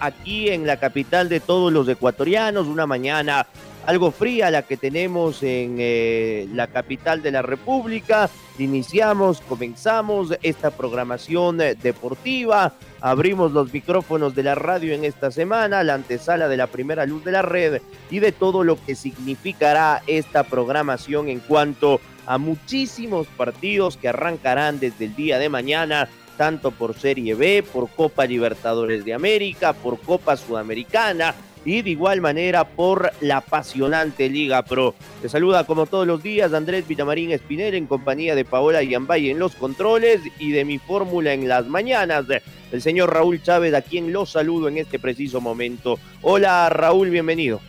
Aquí en la capital de todos los ecuatorianos, una mañana algo fría la que tenemos en eh, la capital de la República. Iniciamos, comenzamos esta programación deportiva, abrimos los micrófonos de la radio en esta semana, la antesala de la primera luz de la red y de todo lo que significará esta programación en cuanto a muchísimos partidos que arrancarán desde el día de mañana tanto por Serie B, por Copa Libertadores de América, por Copa Sudamericana y de igual manera por la apasionante Liga Pro. Te saluda como todos los días Andrés Villamarín Espinel en compañía de Paola Yambay en los controles y de mi fórmula en las mañanas. El señor Raúl Chávez, a quien lo saludo en este preciso momento. Hola Raúl, bienvenido.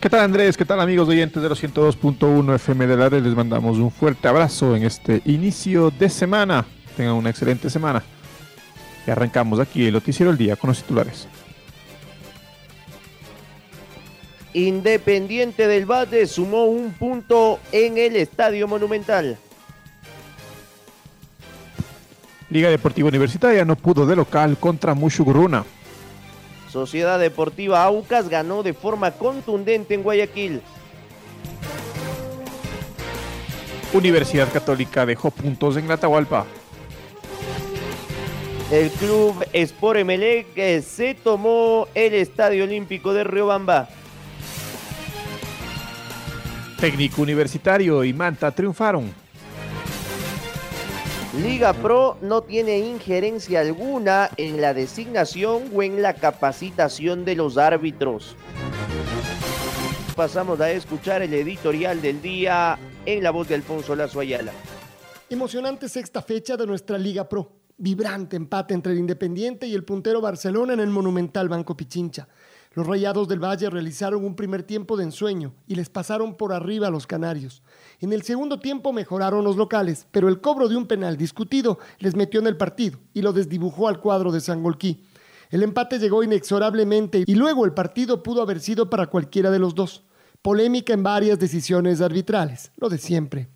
¿Qué tal Andrés? ¿Qué tal amigos oyentes de los 102.1 FM de la red? Les mandamos un fuerte abrazo en este inicio de semana. Tengan una excelente semana. Y arrancamos aquí el noticiero del día con los titulares. Independiente del Valle sumó un punto en el Estadio Monumental. Liga Deportiva Universitaria no pudo de local contra Mushuguruna. Sociedad Deportiva Aucas ganó de forma contundente en Guayaquil. Universidad Católica dejó puntos en Atahualpa. El club Sport Emelec eh, se tomó el Estadio Olímpico de Riobamba. Técnico Universitario y Manta triunfaron. Liga Pro no tiene injerencia alguna en la designación o en la capacitación de los árbitros. Pasamos a escuchar el editorial del día en la voz de Alfonso Lazo Ayala. Emocionante sexta fecha de nuestra Liga Pro vibrante empate entre el Independiente y el puntero Barcelona en el monumental Banco Pichincha. Los Rayados del Valle realizaron un primer tiempo de ensueño y les pasaron por arriba a los canarios. En el segundo tiempo mejoraron los locales, pero el cobro de un penal discutido les metió en el partido y lo desdibujó al cuadro de Sangolquí. El empate llegó inexorablemente y luego el partido pudo haber sido para cualquiera de los dos. Polémica en varias decisiones arbitrales, lo de siempre.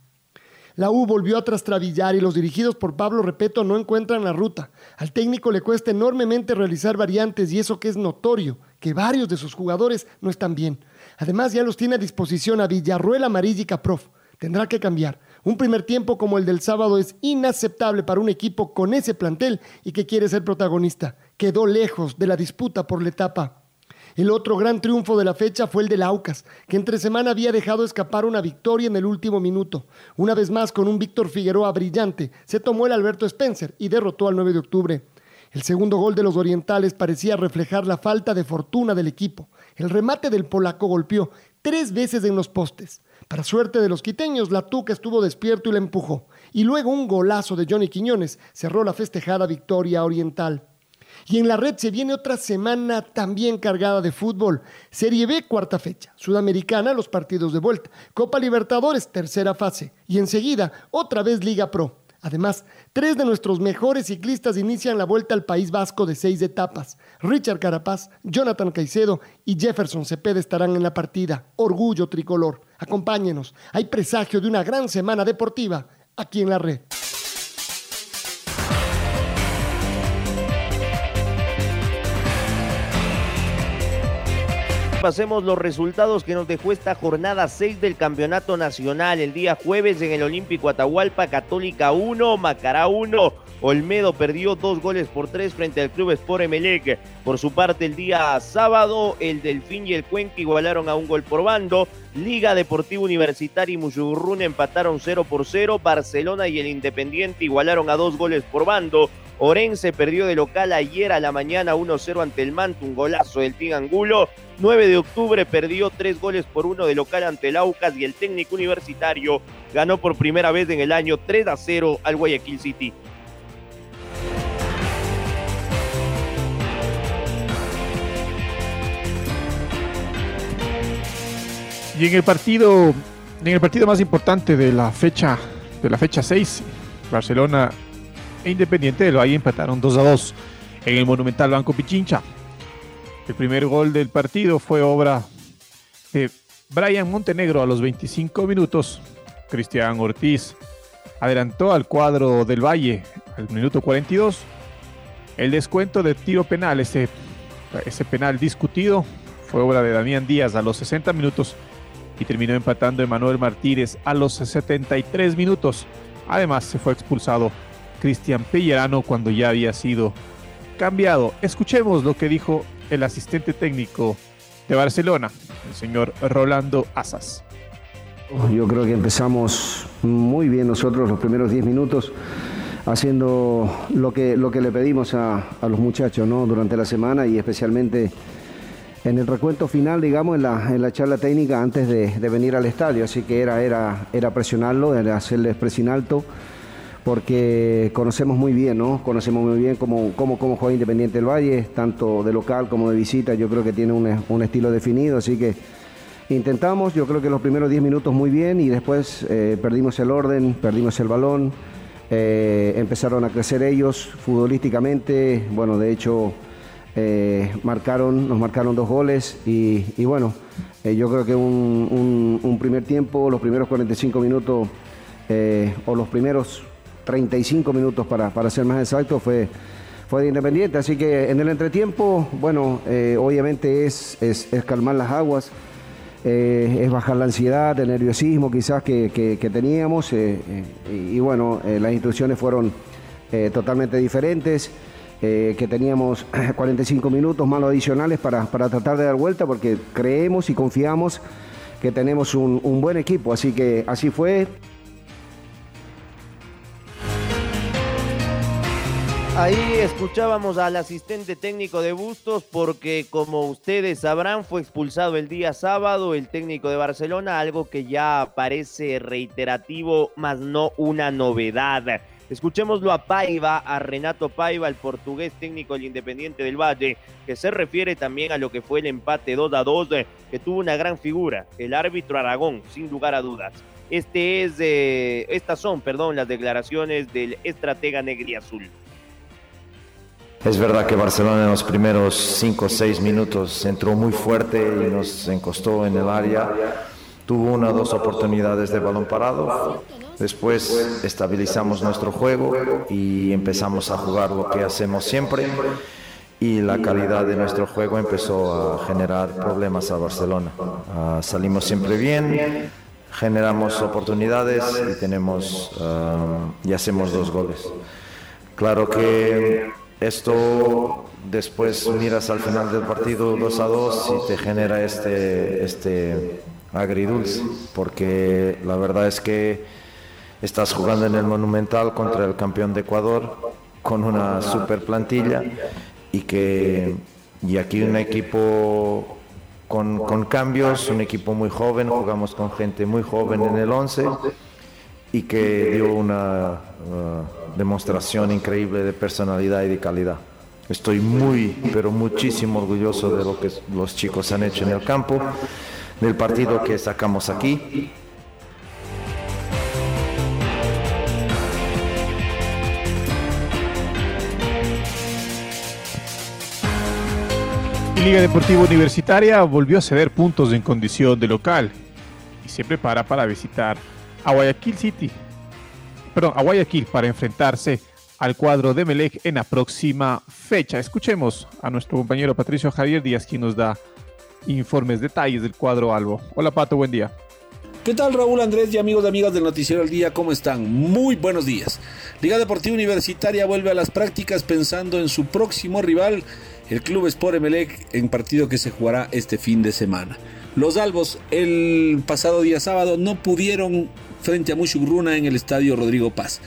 La U volvió a trastrabillar y los dirigidos por Pablo Repeto no encuentran la ruta. Al técnico le cuesta enormemente realizar variantes y eso que es notorio, que varios de sus jugadores no están bien. Además ya los tiene a disposición a Villarruel, Amarilla y Caprof. Tendrá que cambiar. Un primer tiempo como el del sábado es inaceptable para un equipo con ese plantel y que quiere ser protagonista. Quedó lejos de la disputa por la etapa el otro gran triunfo de la fecha fue el del Aucas, que entre semana había dejado escapar una victoria en el último minuto. Una vez más, con un Víctor Figueroa brillante, se tomó el Alberto Spencer y derrotó al 9 de octubre. El segundo gol de los orientales parecía reflejar la falta de fortuna del equipo. El remate del polaco golpeó tres veces en los postes. Para suerte de los quiteños, la Tuca estuvo despierto y la empujó. Y luego un golazo de Johnny Quiñones cerró la festejada victoria oriental. Y en la red se viene otra semana también cargada de fútbol. Serie B, cuarta fecha. Sudamericana, los partidos de vuelta. Copa Libertadores, tercera fase. Y enseguida, otra vez Liga Pro. Además, tres de nuestros mejores ciclistas inician la vuelta al País Vasco de seis etapas. Richard Carapaz, Jonathan Caicedo y Jefferson Cepeda estarán en la partida. Orgullo tricolor. Acompáñenos. Hay presagio de una gran semana deportiva aquí en la red. Pasemos los resultados que nos dejó esta jornada 6 del Campeonato Nacional. El día jueves en el Olímpico Atahualpa, Católica 1, Macará 1. Olmedo perdió dos goles por tres frente al Club Sport Emelec. Por su parte, el día sábado, el Delfín y el Cuenca igualaron a un gol por bando. Liga Deportiva Universitaria y Muyugurruna empataron 0 por 0. Barcelona y el Independiente igualaron a dos goles por bando. Orense perdió de local ayer a la mañana 1-0 ante el Manto, un golazo del Team Angulo. 9 de octubre perdió tres goles por uno de local ante el Aucas y el técnico universitario ganó por primera vez en el año 3 a 0 al Guayaquil City. Y en el partido, en el partido más importante de la fecha, de la fecha 6, Barcelona e Independiente del Valle empataron 2 a 2 en el Monumental Banco Pichincha. El primer gol del partido fue obra de Brian Montenegro a los 25 minutos. Cristian Ortiz adelantó al cuadro del Valle al minuto 42. El descuento de tiro penal, ese, penal discutido, fue obra de Damián Díaz a los 60 minutos y terminó empatando Emanuel Martínez a los 73 minutos. Además, se fue expulsado Cristian Pellerano cuando ya había sido cambiado. Escuchemos lo que dijo el asistente técnico de Barcelona, el señor Rolando Asas. Yo creo que empezamos muy bien nosotros los primeros 10 minutos haciendo lo que, lo que le pedimos a, a los muchachos ¿no? durante la semana y especialmente en el recuento final, digamos, en la, en la charla técnica antes de, de, venir al estadio. Así que era, era, era presionarlo, era hacerle presión alto, porque conocemos muy bien, ¿no? Conocemos muy bien cómo, cómo, cómo juega Independiente del Valle, tanto de local como de visita. Yo creo que tiene un, un estilo definido, así que intentamos, yo creo que los primeros 10 minutos muy bien y después eh, perdimos el orden, perdimos el balón. Eh, empezaron a crecer ellos futbolísticamente, bueno, de hecho eh, marcaron, nos marcaron dos goles y, bueno, yo creo que un, un, primer tiempo, los primeros 45 minutos o los primeros 35 minutos para, para ser más exacto fue, fue de Independiente. Así que en el entretiempo, bueno, eh, obviamente es, es, calmar las aguas. es bajar la ansiedad, el nerviosismo quizás que, que, teníamos y, y, bueno, las instrucciones fueron totalmente diferentes eh, que teníamos 45 minutos más adicionales para, para, tratar de dar vuelta porque creemos y confiamos que tenemos un, un buen equipo, así que así fue. Ahí escuchábamos al asistente técnico de Bustos porque como ustedes sabrán fue expulsado el día sábado el técnico de Barcelona, algo que ya parece reiterativo, más no una novedad. Escuchémoslo a Paiva, a Renato Paiva, el portugués técnico del Independiente del Valle, que se refiere también a lo que fue el empate 2 a 2, que tuvo una gran figura, el árbitro Aragón, sin lugar a dudas. Este es, eh, estas son, perdón, las declaraciones del estratega negriazul. Es verdad que Barcelona en los primeros 5 o 6 minutos entró muy fuerte y nos encostó en el área. Tuvo una o dos oportunidades de balón parado. Después estabilizamos nuestro juego y empezamos a jugar lo que hacemos siempre. Y la calidad de nuestro juego empezó a generar problemas a Barcelona. Uh, salimos siempre bien, generamos oportunidades y tenemos uh, y hacemos dos goles. Claro que esto después miras al final del partido 2 a 2 y te genera este, este agridulce, porque la verdad es que estás jugando en el Monumental contra el campeón de Ecuador con una super plantilla y que y aquí un equipo con, con cambios, un equipo muy joven, jugamos con gente muy joven en el 11 y que dio una uh, demostración increíble de personalidad y de calidad. Estoy muy, pero muchísimo orgulloso de lo que los chicos han hecho en el campo, del partido que sacamos aquí. Liga Deportiva Universitaria volvió a ceder puntos en condición de local y se prepara para visitar a Guayaquil City, perdón, a Guayaquil para enfrentarse al cuadro de Melec en la próxima fecha. Escuchemos a nuestro compañero Patricio Javier Díaz, quien nos da informes, detalles del cuadro Albo. Hola Pato, buen día. ¿Qué tal Raúl Andrés y amigos y amigas del Noticiero al Día? ¿Cómo están? Muy buenos días. Liga Deportiva Universitaria vuelve a las prácticas pensando en su próximo rival, el Club Sport Emelec, en partido que se jugará este fin de semana. Los albos el pasado día sábado no pudieron frente a Mushugruna en el estadio Rodrigo Paz.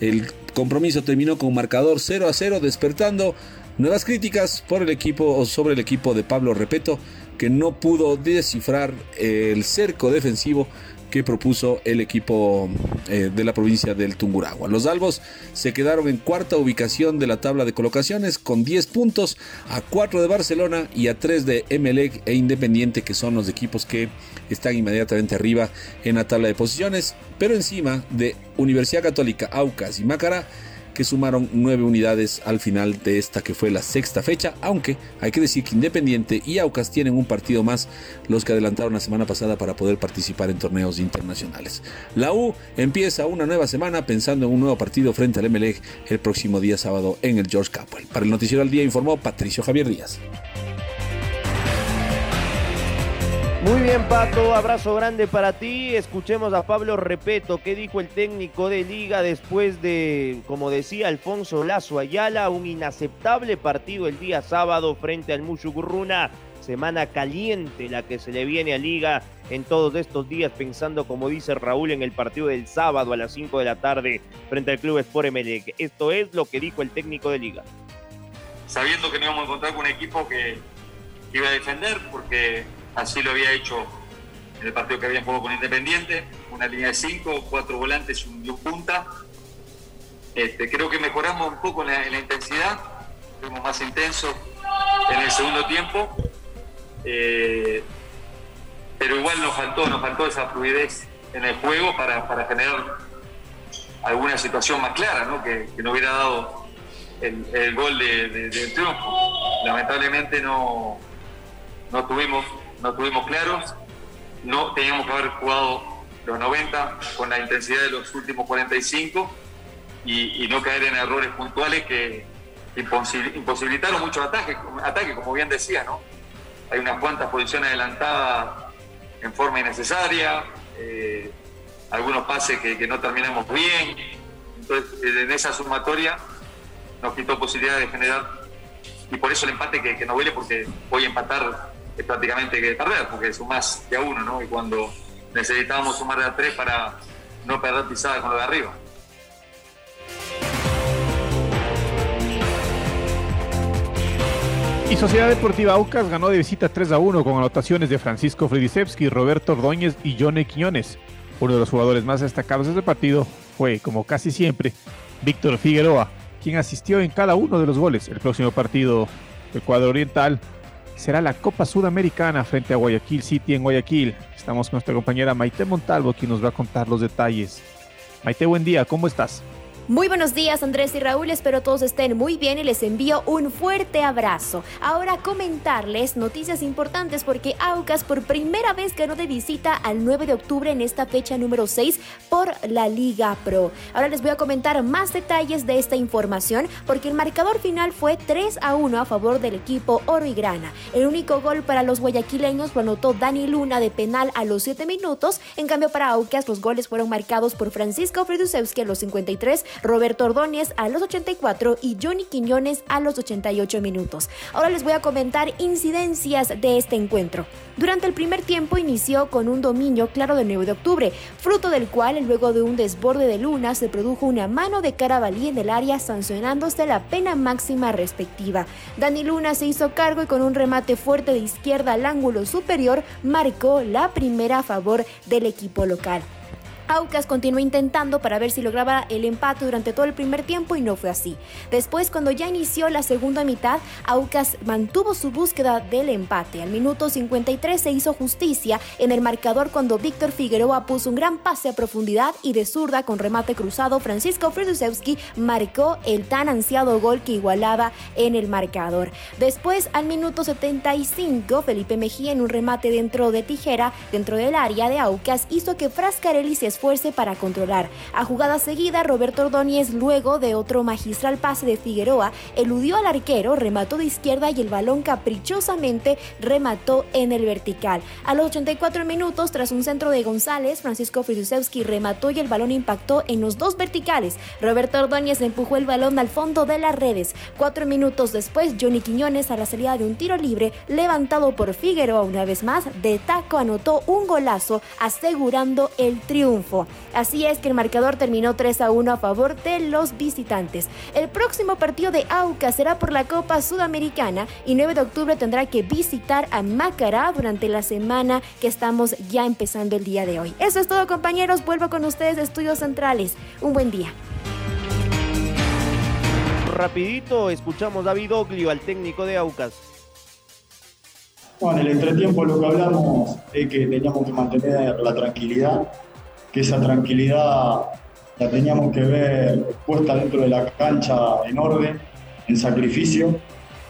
El compromiso terminó con marcador 0 a 0, despertando nuevas críticas por el equipo o sobre el equipo de Pablo Repeto, que no pudo descifrar el cerco defensivo que propuso el equipo eh, de la provincia del Tunguragua. Los albos se quedaron en cuarta ubicación de la tabla de colocaciones con 10 puntos a 4 de Barcelona y a 3 de Emelec e Independiente que son los equipos que están inmediatamente arriba en la tabla de posiciones, pero encima de Universidad Católica, Aucas y Macará que sumaron nueve unidades al final de esta que fue la sexta fecha, aunque hay que decir que Independiente y Aucas tienen un partido más los que adelantaron la semana pasada para poder participar en torneos internacionales. La U empieza una nueva semana pensando en un nuevo partido frente al MLEG el próximo día sábado en el George Capwell. Para el Noticiero al Día informó Patricio Javier Díaz. Muy bien, Pato, abrazo grande para ti. Escuchemos a Pablo Repeto, qué dijo el técnico de Liga después de, como decía Alfonso Lazo Ayala, un inaceptable partido el día sábado frente al Mushugurruna. Semana caliente la que se le viene a Liga en todos estos días, pensando, como dice Raúl, en el partido del sábado a las 5 de la tarde frente al Club Sport Emelec. Esto es lo que dijo el técnico de Liga. Sabiendo que nos íbamos a encontrar con un equipo que iba a defender, porque Así lo había hecho en el partido que había jugado con Independiente, una línea de cinco, cuatro volantes y un, punta. Este, creo que mejoramos un poco en la, intensidad, fuimos más intensos en el segundo tiempo, eh, pero igual nos faltó, nos faltó esa fluidez en el juego para, generar alguna situación más clara, ¿no? Que, no hubiera dado el, gol de, del triunfo. Lamentablemente no, no tuvimos no tuvimos claros, no teníamos que haber jugado los 90 con la intensidad de los últimos 45 y, no caer en errores puntuales que imposibilitaron muchos ataques, ataque, como bien decía, ¿no? Hay unas cuantas posiciones adelantadas en forma innecesaria, eh, algunos pases que, no terminamos bien, entonces en esa sumatoria nos quitó posibilidad de generar y por eso el empate que, que nos huele porque voy a empatar es prácticamente que perder, porque sumás de a uno, ¿no? Y cuando necesitábamos sumar de a tres para no perder pisada con lo de arriba. Y Sociedad Deportiva Aucas ganó de visita 3 a 1 con anotaciones de Francisco Fridisevski, Roberto Ordóñez y Johnny Quiñones. Uno de los jugadores más destacados de este partido fue, como casi siempre, Víctor Figueroa, quien asistió en cada uno de los goles. El próximo partido del cuadro oriental será la Copa Sudamericana frente a Guayaquil City en Guayaquil. Estamos con nuestra compañera Maite Montalvo, quien nos va a contar los detalles. Maite, buen día, ¿cómo estás? Muy buenos días Andrés y Raúl, espero todos estén muy bien y les envío un fuerte abrazo. Ahora comentarles noticias importantes porque Aucas por primera vez ganó de visita al 9 de octubre en esta fecha número 6 por la Liga Pro. Ahora les voy a comentar más detalles de esta información porque el marcador final fue 3 a 1 a favor del equipo Oro y Grana. El único gol para los guayaquileños lo anotó Dani Luna de penal a los 7 minutos, en cambio para Aucas los goles fueron marcados por Francisco Fredusewski a los 53 Roberto Ordóñez a los 84 y Johnny Quiñones a los 88 minutos. Ahora les voy a comentar incidencias de este encuentro. Durante el primer tiempo inició con un dominio claro del 9 de octubre, fruto del cual luego de un desborde de Luna se produjo una mano de Carabalí en el área sancionándose la pena máxima respectiva. Dani Luna se hizo cargo y con un remate fuerte de izquierda al ángulo superior marcó la primera a favor del equipo local. Aucas continuó intentando para ver si lograba el empate durante todo el primer tiempo y no fue así. Después, cuando ya inició la segunda mitad, Aucas mantuvo su búsqueda del empate. Al minuto 53 se hizo justicia en el marcador cuando Víctor Figueroa puso un gran pase a profundidad y de zurda con remate cruzado, Francisco Fredusewski marcó el tan ansiado gol que igualaba en el marcador. Después, al minuto 75, Felipe Mejía en un remate dentro de tijera, dentro del área de Aucas, hizo que Frascarelli se esfuerce para controlar. A jugada seguida, Roberto Ordóñez, luego de otro magistral pase de Figueroa, eludió al arquero, remató de izquierda y el balón caprichosamente remató en el vertical. A los 84 minutos, tras un centro de González, Francisco Fridusewski remató y el balón impactó en los dos verticales. Roberto Ordóñez empujó el balón al fondo de las redes. Cuatro minutos después, Johnny Quiñones, a la salida de un tiro libre, levantado por Figueroa una vez más, de taco anotó un golazo, asegurando el triunfo. Triunfo. Así es que el marcador terminó 3 a 1 a favor de los visitantes. El próximo partido de AUCA será por la Copa Sudamericana y 9 de octubre tendrá que visitar a Macará durante la semana que estamos ya empezando el día de hoy. Eso es todo compañeros, vuelvo con ustedes de Estudios Centrales. Un buen día. Rapidito, escuchamos David Oglio, al técnico de Aucas. Bueno, en el entretiempo lo que hablamos es que teníamos que mantener la tranquilidad, que esa tranquilidad la teníamos que ver puesta dentro de la cancha en orden, en sacrificio.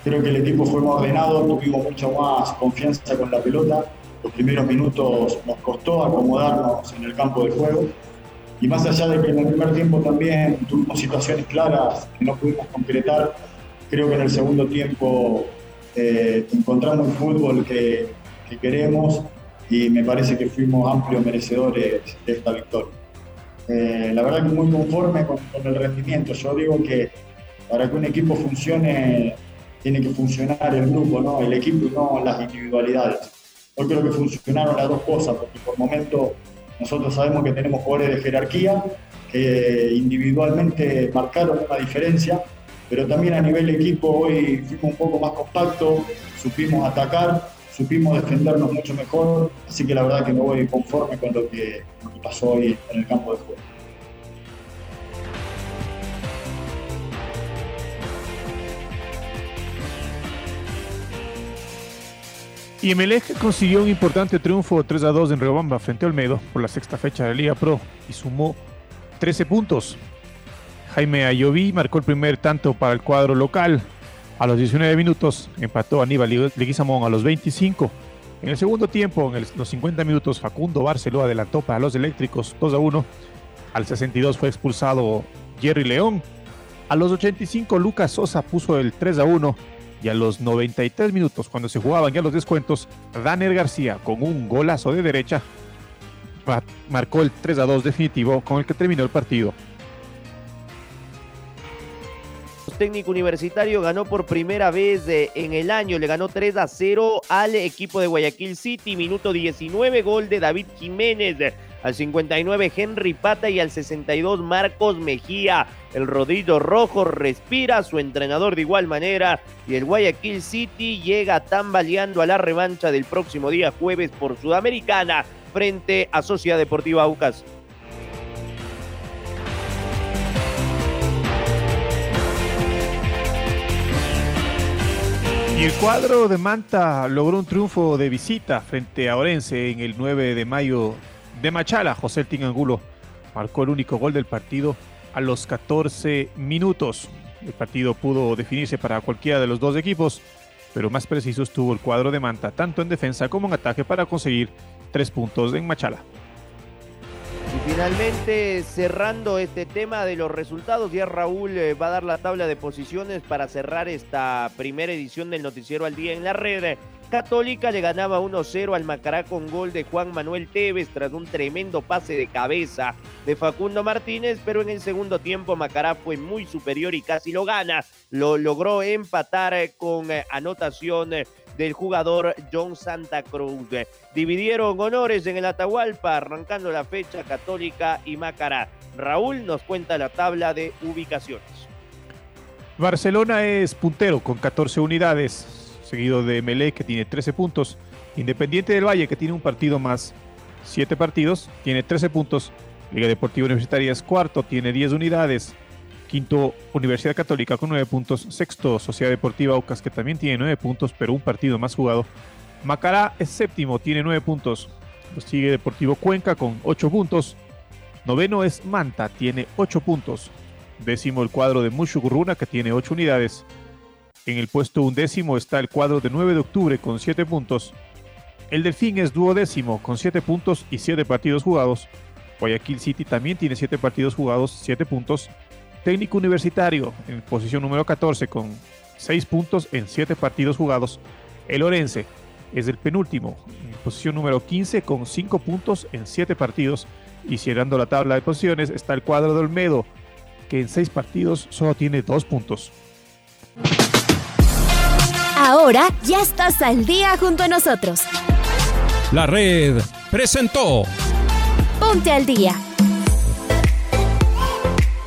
Creo que el equipo fue más ordenado, tuvimos mucho más confianza con la pelota. Los primeros minutos nos costó acomodarnos en el campo de juego. Y más allá de que en el primer tiempo también tuvimos situaciones claras que no pudimos concretar, creo que en el segundo tiempo eh, encontramos el fútbol que, que queremos y me parece que fuimos amplios merecedores de esta victoria. Eh, la verdad que muy conforme con, el rendimiento. Yo digo que para que un equipo funcione tiene que funcionar el grupo, ¿no? el equipo y no las individualidades. Yo creo que funcionaron las dos cosas, porque por momento nosotros sabemos que tenemos jugadores de jerarquía que individualmente marcaron una diferencia, pero también a nivel equipo hoy fuimos un poco más compactos, supimos atacar, supimos defendernos mucho mejor, así que la verdad que me voy conforme con lo que, pasó hoy en el campo de juego. Y Emelec consiguió un importante triunfo 3 a 2 en Riobamba frente a Olmedo por la sexta fecha de Liga Pro y sumó 13 puntos. Jaime Ayoví marcó el primer tanto para el cuadro local. A los 19 minutos empató Aníbal Leguizamón a los 25. En el segundo tiempo, en los 50 minutos, Facundo Barceló adelantó para los eléctricos 2 a 1. Al 62 fue expulsado Jerry León. A los 85 Lucas Sosa puso el 3 a 1 y a los 93 minutos, cuando se jugaban ya los descuentos, Daner García, con un golazo de derecha, marcó el 3 a 2 definitivo con el que terminó el partido. Técnico universitario ganó por primera vez en el año, le ganó 3 a 0 al equipo de Guayaquil City, minuto 19, gol de David Jiménez, al 59 Henry Pata. Y al 62 Marcos Mejía. El rodillo rojo respira, su entrenador de igual manera. Y el Guayaquil City llega tambaleando a la revancha del próximo día jueves por Sudamericana frente a Sociedad Deportiva Aucas. El cuadro de Manta logró un triunfo de visita frente a Orense en el 9 de mayo de Machala. José Tingangulo marcó el único gol del partido a los 14 minutos. El partido pudo definirse para cualquiera de los dos equipos, pero más preciso estuvo el cuadro de Manta, tanto en defensa como en ataque, para conseguir tres puntos en Machala. Finalmente, cerrando este tema de los resultados, ya Raúl eh, va a dar la tabla de posiciones para cerrar esta primera edición del Noticiero al Día en la red. Católica le ganaba 1-0 al Macará con gol de Juan Manuel Tevez tras un tremendo pase de cabeza de Facundo Martínez, pero en el segundo tiempo Macará fue muy superior y casi lo gana. Lo logró empatar eh, con eh, anotación del jugador John Santa Cruz. Dividieron honores en el Atahualpa, arrancando la fecha Católica y Macará. Raúl nos cuenta la tabla de ubicaciones. Barcelona es puntero con 14 unidades, seguido de Melé que tiene 13 puntos. Independiente del Valle que tiene un partido más, 7 partidos, tiene 13 puntos. Liga Deportiva Universitaria es cuarto, tiene 10 unidades. Quinto, Universidad Católica con 9 puntos. Sexto, Sociedad Deportiva Ocas que también tiene 9 puntos, pero un partido más jugado. Macará es séptimo, tiene 9 puntos. Lo sigue Deportivo Cuenca con 8 puntos. Noveno es Manta, tiene 8 puntos. Décimo el cuadro de Mushugurruna que tiene 8 unidades. En el puesto undécimo está el cuadro de 9 de octubre con 7 puntos. El Delfín es duodécimo con 7 puntos y 7 partidos jugados. Guayaquil City también tiene 7 partidos jugados, 7 puntos. Técnico Universitario en posición número 14 con 6 puntos en 7 partidos jugados. El Orense es el penúltimo en posición número 15 con 5 puntos en 7 partidos. Y cerrando la tabla de posiciones está el cuadro de Olmedo que en 6 partidos solo tiene 2 puntos. Ahora ya estás al día junto a nosotros. La red presentó Ponte al día.